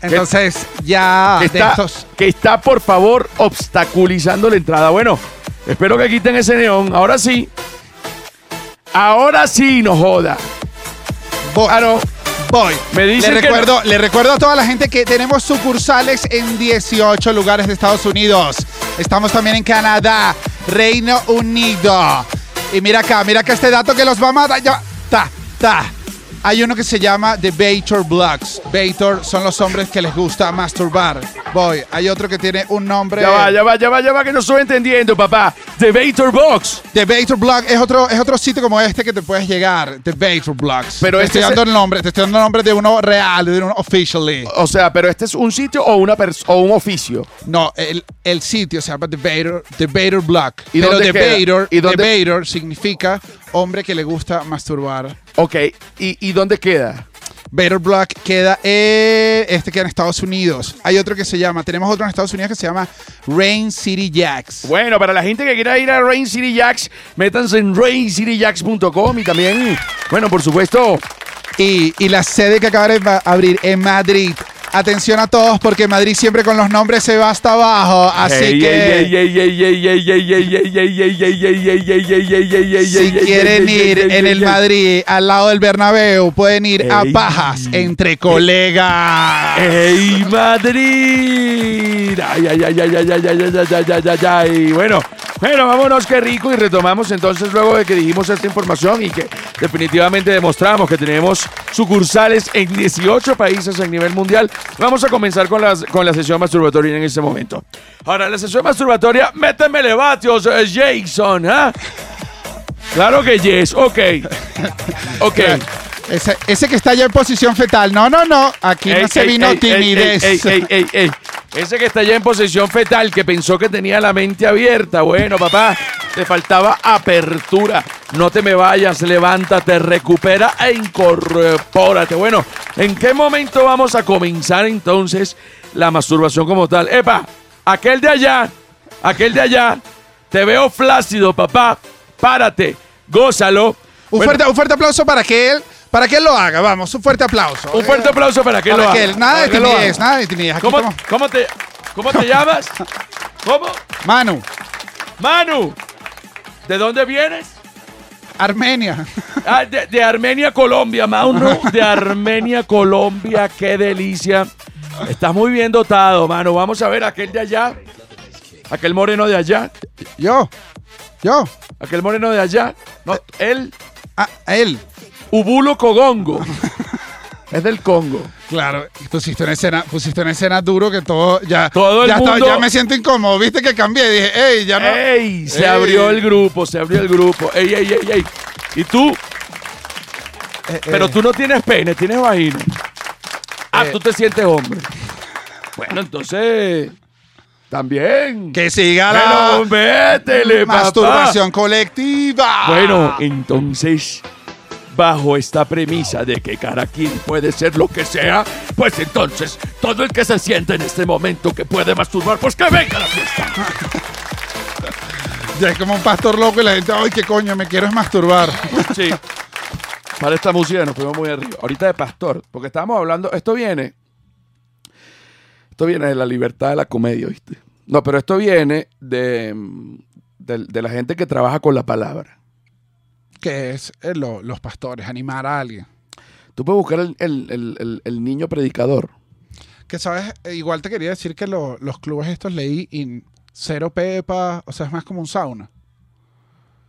Entonces, ya Que de está, estos. que está, por favor, obstaculizando la entrada. Bueno, espero que quiten ese neón. Ahora sí. Ahora sí, no joda. Voy, Ah, no. voy. Me dicen le que recuerdo, le recuerdo a toda la gente que tenemos sucursales en 18 lugares de Estados Unidos. Estamos también en Canadá, Reino Unido. Y mira acá, mira acá este dato que los va a matar. Ta, ta. Hay uno que se llama The Bator Blocks. Bator son los hombres que les gusta masturbar. Voy. Hay otro que tiene un nombre. Ya va, ya va, ya va, ya va, que no estoy entendiendo, papá. The Vator Box. The Bator Block es otro, es otro sitio como este que te puedes llegar. The Bator Blocks. Pero te este estoy dando el nombre, te estoy dando el nombre de uno real, de uno officially. O sea, pero este es un sitio o una o un oficio. No, el, el sitio se llama The Bator, The Bator Block. ¿Y Pero dónde The? Bator, ¿Y dónde- The Bator significa hombre que le gusta masturbar. Ok, ¿y, y dónde queda? Bator Block queda en, este queda en Estados Unidos. Hay otro que se llama, tenemos otro en Estados Unidos que se llama Rain City Jacks. Bueno, para la gente que quiera ir a Rain City Jacks, métanse en raincityjacks.com y también, bueno, por supuesto, Y, y la sede que acaba de abrir en Madrid. Atención a todos porque Madrid siempre con los nombres se va hasta abajo. Así que si quieren ir en el Madrid al lado del Bernabéu, pueden ir a pajas entre colegas. ¡Ey, Madrid! ¡Ay, ay, ay, ay, ay, ay, ay, ay, ay, ay, ay, ay, ay! Bueno, bueno, vámonos, qué rico. Y retomamos entonces luego de que dijimos esta información y que definitivamente demostramos que tenemos sucursales en 18 países a nivel mundial. Vamos a comenzar con, las, con la sesión masturbatoria en este momento. Ahora, la sesión masturbatoria, méteme vatios, eh, Jason, ¿ah? Claro que yes, ok. <laughs> Ok. Ese, ese que está ya en posición fetal. No, no, no. Aquí no se ey, vino ey, ey, timidez. Ese que está ya en posesión fetal, que pensó que tenía la mente abierta. Bueno, papá, te faltaba apertura. No te me vayas, levántate, recupera e incorpórate. Bueno, ¿en qué momento vamos a comenzar entonces la masturbación como tal? Epa, aquel de allá, aquel de allá, te veo flácido, papá. Párate, gózalo. Un, Bueno, fuerte, un fuerte aplauso para que él, para que él lo haga. Vamos, un fuerte aplauso. un fuerte aplauso para que Para lo que haga. él- nada para de que lo timidez, haga. nada de timidez. Aquí ¿Cómo, estamos. cómo te, ¿Cómo te llamas? <laughs> ¿Cómo? Manu, Manu. ¿De dónde vienes? Armenia. <laughs> Ah, de, de Armenia, Colombia, Mauno. De Armenia, Colombia. Qué delicia. Estás muy bien dotado, mano. Vamos a ver aquel de allá. Aquel moreno de allá. Yo. Yo. Aquel moreno de allá. No, él. Ah, él. Ubulo Cogongo. <laughs> Es del Congo. Claro, pusiste una escena, pusiste una escena duro que todo ya, Todo el ya, mundo- ya me siento incómodo, viste que cambié, dije, ey, ya no. ¡Ey! Se Ey. abrió el grupo, se abrió el grupo. ¡Ey, ey, ey, ey! ¿Y tú? Eh, Pero eh, tú no tienes pene, tienes vagina. Ah, Eh. tú te sientes hombre. Bueno, entonces. También. que siga la Pero métele, papá. masturbación colectiva. Bueno, entonces, bajo esta premisa de que cada quien puede ser lo que sea, pues entonces, todo el que se siente en este momento que puede masturbar, pues que venga a la fiesta. <laughs> ya es como un pastor loco y la gente, ay, qué coño, me quiero es masturbar. <laughs> Sí. Para esta música nos fuimos muy arriba. Ahorita de pastor, porque estábamos hablando, esto viene, esto viene de la libertad de la comedia, ¿viste? No, pero esto viene de, mm, de, de la gente que trabaja con la palabra. Que es eh, lo- los pastores, animar a alguien. Tú puedes buscar el, el- el- el- el niño predicador. Que sabes, Eh, igual te quería decir que lo- los clubes estos leí y cero pepa, o sea, es más como un sauna.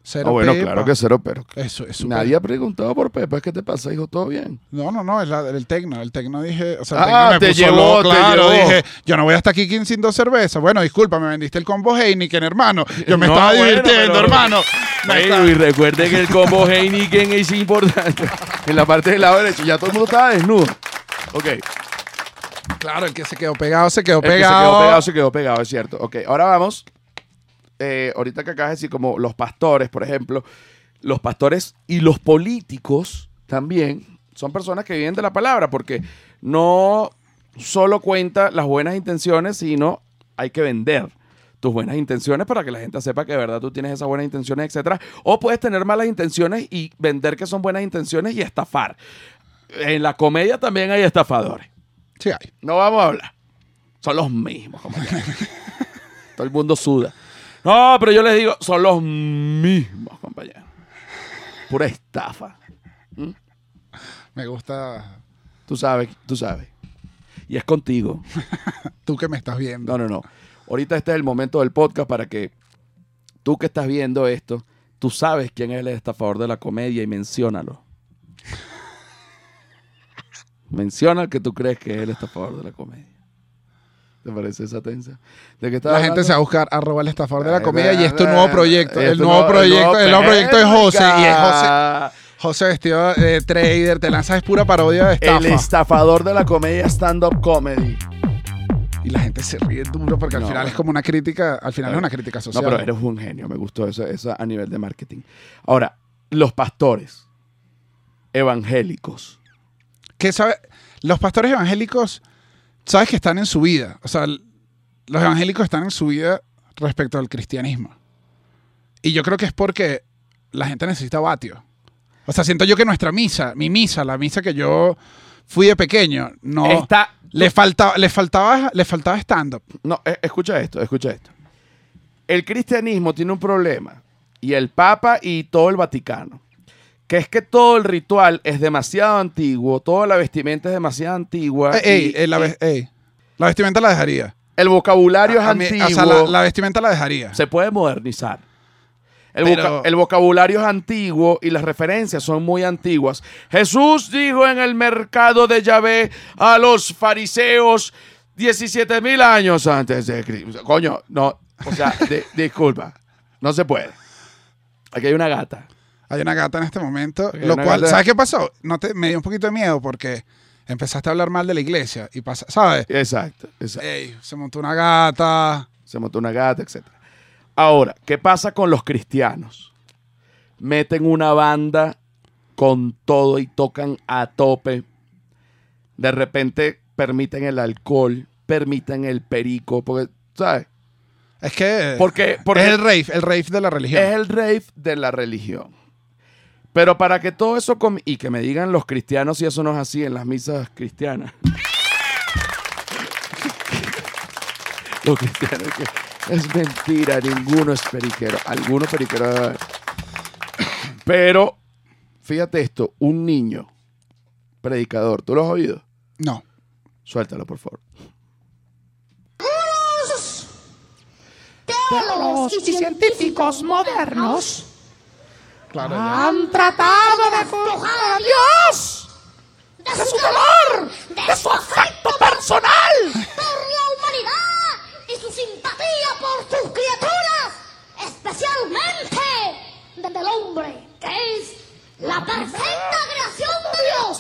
Cero Ah, bueno, pepa. claro que cero, pero Eso es súper- nadie ha preguntado por Pepa. ¿Qué te pasa, hijo? ¿Todo bien? No, no, no, es la, el tecno. El tecno dije, o sea, el Ah, me te puso llevó, loco, te claro. llevó. Dije, yo no voy hasta aquí sin dos cervezas. Bueno, disculpa, me vendiste el combo Heineken, hermano. Yo me No, estaba bueno, divirtiendo, pero- hermano. Y recuerde que el combo Heineken es importante. <laughs> en la parte del lado derecho ya todo el mundo estaba desnudo. Ok. Claro, el que se quedó pegado, se quedó El que se pegado. quedó pegado, se quedó pegado, es cierto. Ok, ahora vamos. Eh, ahorita que acabas de decir, como los pastores, por ejemplo, los pastores y los políticos también son personas que viven de la palabra, porque no solo cuenta las buenas intenciones, sino hay que vender tus buenas intenciones para que la gente sepa que de verdad tú tienes esas buenas intenciones, etcétera. O puedes tener malas intenciones y vender que son buenas intenciones y estafar. En la comedia también hay estafadores. Sí hay. No vamos a hablar. Son los mismos, compañero. <laughs> Todo el mundo suda. No, pero yo les digo, son los mismos, compañero. Pura estafa. Me gusta Tú sabes, tú sabes. Y es contigo. <laughs> tú que me estás viendo. No, no, no. Ahorita este es el momento del podcast para que tú que estás viendo esto, tú sabes quién es el estafador de la comedia y menciónalo. <laughs> Menciona al que tú crees que es el estafador de la comedia. ¿Te parece esa tensa? ¿De qué estás La gente se va a buscar arroba el estafador de la Ay, comedia y es tu nuevo ay, proyecto. El nuevo proyecto, el nuevo proyecto es José y es José. José vestido de trader, te lanzas es pura parodia de estafa. El estafador de la comedia stand-up comedy. Y la gente se ríe duro porque al No, final es como una crítica, al final es una crítica No, social. pero eres un genio, me gustó eso, eso a nivel de marketing. Ahora, los pastores evangélicos. ¿Qué sabe? Los pastores evangélicos, sabes que están en su vida. O sea, los evangélicos están en su vida respecto al cristianismo. Y yo creo que es porque la gente necesita vatio. O sea, siento yo que nuestra misa, mi misa, la misa que yo fui de pequeño, no Está- le faltaba, le faltaba, le faltaba stand-up. No, eh, escucha esto, escucha esto. El cristianismo tiene un problema, y el Papa y todo el Vaticano, que es que todo el ritual es demasiado antiguo, toda la vestimenta es demasiado antigua. Ey, ey, y- ey, la, y ve- ey. La vestimenta la dejaría. el vocabulario es A mí- antiguo. o sea, la, la vestimenta la dejaría. se puede modernizar. El, Pero- voca- el vocabulario es antiguo y las referencias son muy antiguas. Jesús dijo en el mercado de Yahvé a los fariseos 17 mil años antes de Cristo. Coño, no, o sea, de- disculpa, no se puede. Aquí hay una gata. Hay una gata en este momento, Hay lo una cual, gata. ¿sabes qué pasó? No te, me dio un poquito de miedo porque empezaste a hablar mal de la iglesia y pasa, ¿sabes? Exacto, exacto. Ey, se montó una gata. Se montó una gata, etc. Ahora, ¿qué pasa con los cristianos? Meten una banda con todo y tocan a tope. De repente permiten el alcohol, permiten el perico, porque, ¿sabes? Es que Porque, porque es el rave, el rave de la religión. es el rave de la religión. Pero para que todo eso... com- y que me digan los cristianos si eso no es así en las misas cristianas. <laughs> los cristianos que es mentira, ninguno es periquero. Debe haber. Pero, fíjate esto, un niño predicador, ¿tú lo has oído? No. Suéltalo, por favor. Teólogos y científicos modernos Claro, ya. han tratado de despojar a Dios de su dolor, de su afecto personal por la humanidad y su simpatía por sus criaturas, especialmente del hombre, que es la perfecta creación de Dios,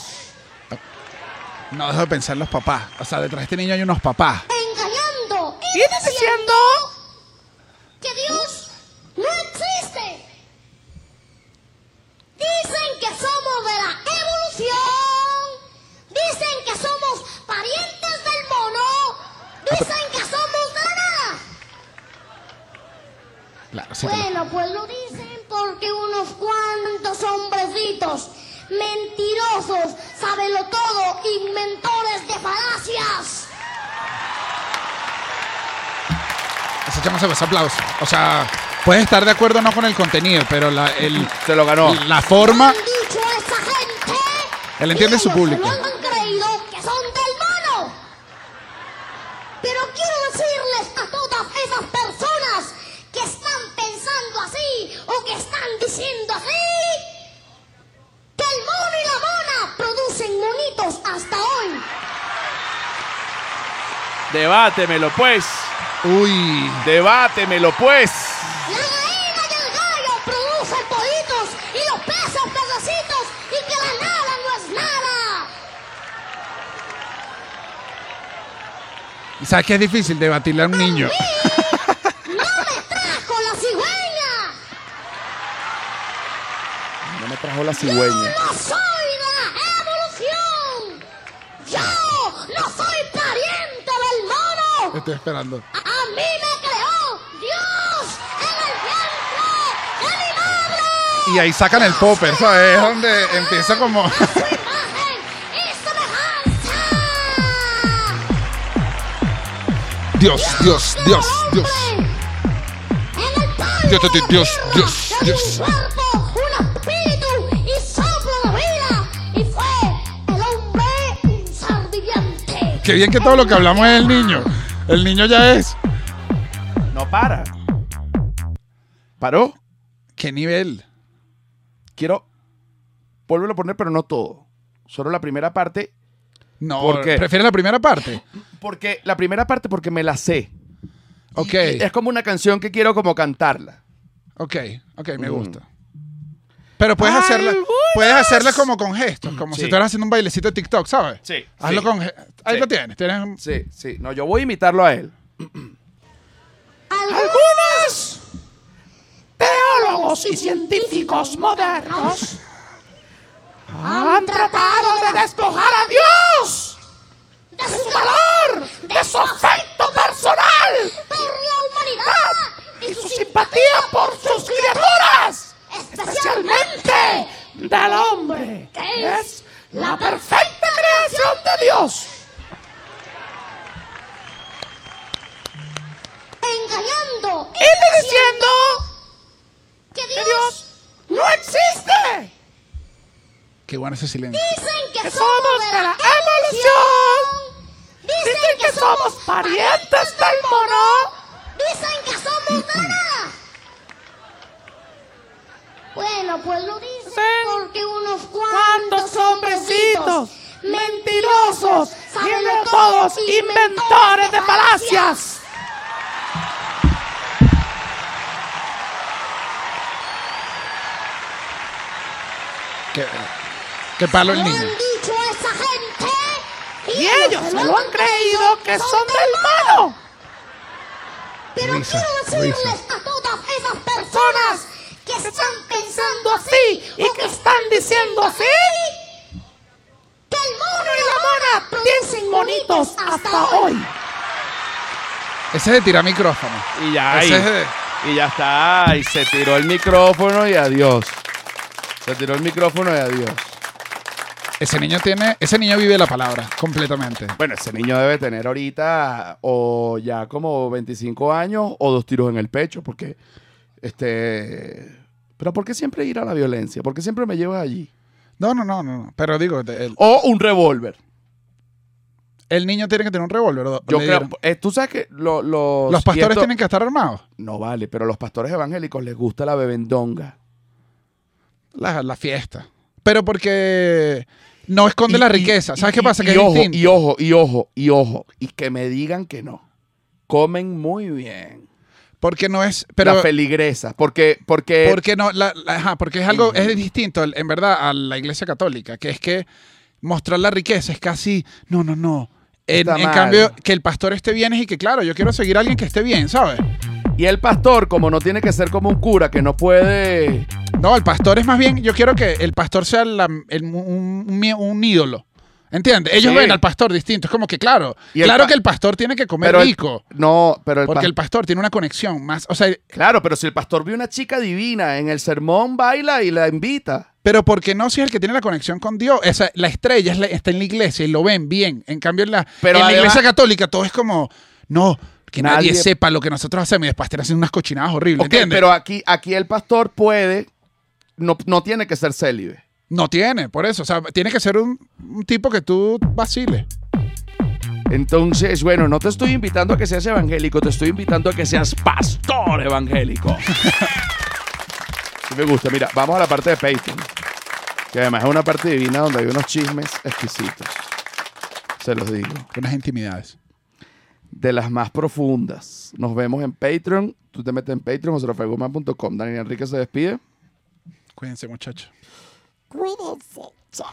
No dejo de pensar en los papás. O sea, detrás de este niño hay unos papás. engañando y diciendo que Dios no existe. Dicen que somos de la evolución. Dicen que somos parientes del mono. Dicen que somos de la nada. Claro, sí. te lo- Bueno, pues lo dicen porque unos cuantos hombrecitos mentirosos, sábenlo todo, inventores de falacias. Se aplauso. O sea, puedes estar de acuerdo o no con el contenido, pero la, el, Se lo ganó. la forma. Dicho esa gente. Él entiende su público. lo han creído que son del mono. Pero quiero decirles a todas esas personas que están pensando así o que están diciendo así que el mono y la mona producen monitos hasta hoy. Debátemelo, pues. Uy. Debátemelo, pues. La gallina y el gallo producen pollitos y los peces pedecitos y que la nada no es nada. ¿Y sabes que es difícil debatirle a un niño? ¡No me trajo la cigüeña! No me trajo la ¡Yo cigüeña. no soy de la evolución! ¡Yo no soy pariente del mono! Estoy esperando. ¡A mí me creó Dios en el vientre de mi madre! Y ahí sacan el popper, ¿sabes? Es donde empieza como. ¡A su imagen y semejanza! Dios, Dios, Dios, Dios. Dios, Dios, Dios, Dios, tenía Dios. Un cuerpo, un espíritu y soplo de vida. Y fue el hombre un ser viviente. Qué bien que todo lo que hablamos es el niño. El niño ya es. No para. ¿Paró? ¿Qué nivel? Quiero volverlo a poner, pero no todo. Solo la primera parte. No, ¿Por qué? ¿prefieres la primera parte? Porque la primera parte porque me la sé. Ok, Y es como una canción que quiero como cantarla. ok, ok, me Mm. gusta. Pero puedes hacerla, puedes hacerla como con gestos, como Sí. si estuvieras haciendo un bailecito de TikTok, ¿sabes? Sí, Hazlo sí. con Ahí Sí. lo tienes, tienes un- Sí, sí. No, yo voy a imitarlo a él. Algunos Y científicos modernos han tratado de despojar a Dios de su valor, de su afecto personal por la humanidad y su simpatía por sus criaturas, especialmente del hombre, que es la perfecta creación de Dios. engañando Y diciendo que que Dios no existe, Qué bueno ese silencio. dicen que que somos somos de la evolución, dicen que somos parientes del mono. Dicen que somos nada. <clears throat> Bueno, pues lo dicen porque unos ¿Cuántos cuantos hombrecitos mentirosos, siendo todos inventores de falacias? Qué palo el niño. Y ellos se lo han creído que son del mono. Pero Risa, quiero decirles risa. a todas esas personas que están pensando así Sí, y que están diciendo así. que el mono Y la mona tienen monitos hasta hoy. Ese es de tirar micrófono. Y ya ahí. Ese es de- Y ya está. Y se tiró el micrófono y adiós. Se tiró el micrófono y adiós. Ese niño tiene. Ese niño vive la palabra completamente. Bueno, ese niño debe tener ahorita o ya como 25 años o dos tiros en el pecho, porque este Pero ¿por qué siempre ir a la violencia? ¿Por qué siempre me llevas allí? No, no, no, no. Pero digo, el, O un revólver. el niño tiene que tener un revólver. ¿o Yo creo, eh, tú sabes que lo- los... Pastores esto- tienen que estar armados. No vale, pero a los pastores evangélicos les gusta la bebendonga. La, la fiesta. Pero porque no esconde Y- la y- riqueza. ¿Sabes y- qué pasa? y Que es ojo, distinto. y ojo, y ojo, y ojo. Y que me digan que no. Comen muy bien. Porque no es. Pero, la feligresa. Porque, porque, porque no, la- la- ajá, porque es algo, es distinto, en verdad, a la iglesia católica, que es que mostrar la riqueza es casi, no, no, no. En, en cambio, que el pastor esté bien es y que, claro, yo quiero seguir a alguien que esté bien, ¿sabes? Y el pastor, como no tiene que ser como un cura que no puede. No, el pastor es más bien, yo quiero que el pastor sea la- el- un, un- un ídolo. ¿Entiendes? Ellos Sí. ven al pastor distinto. Es como que, claro, Y claro que el pastor tiene que comer Pero el- rico. No, pero el porque el pastor tiene una conexión más. O sea, Claro, pero si el pastor ve una chica divina en el sermón, baila y la invita. pero porque no si es el que tiene la conexión con Dios. Esa, la estrella es la- está en la iglesia y lo ven bien. En cambio, en la, Pero en la iglesia católica todo es como, no, que nadie, Nadie- sepa lo que nosotros hacemos y después te hacen unas cochinadas horribles. Ok, ¿Entiendes? pero aquí, aquí el pastor puede. No, no tiene que ser célibe. no tiene, por eso. O sea, tiene que ser un, un tipo que tú vaciles. Entonces, bueno, no te estoy invitando a que seas evangélico, te estoy invitando a que seas pastor evangélico. <laughs> Sí me gusta. Mira, vamos a la parte de Patreon. Que además es una parte divina donde hay unos chismes exquisitos. Se los digo. Unas intimidades de las más profundas. Nos vemos en Patreon. Tú te metes en Patreon, o joserafaguma.com. Daniel Enrique se despide. Cuídense, muchachos. Cuídense.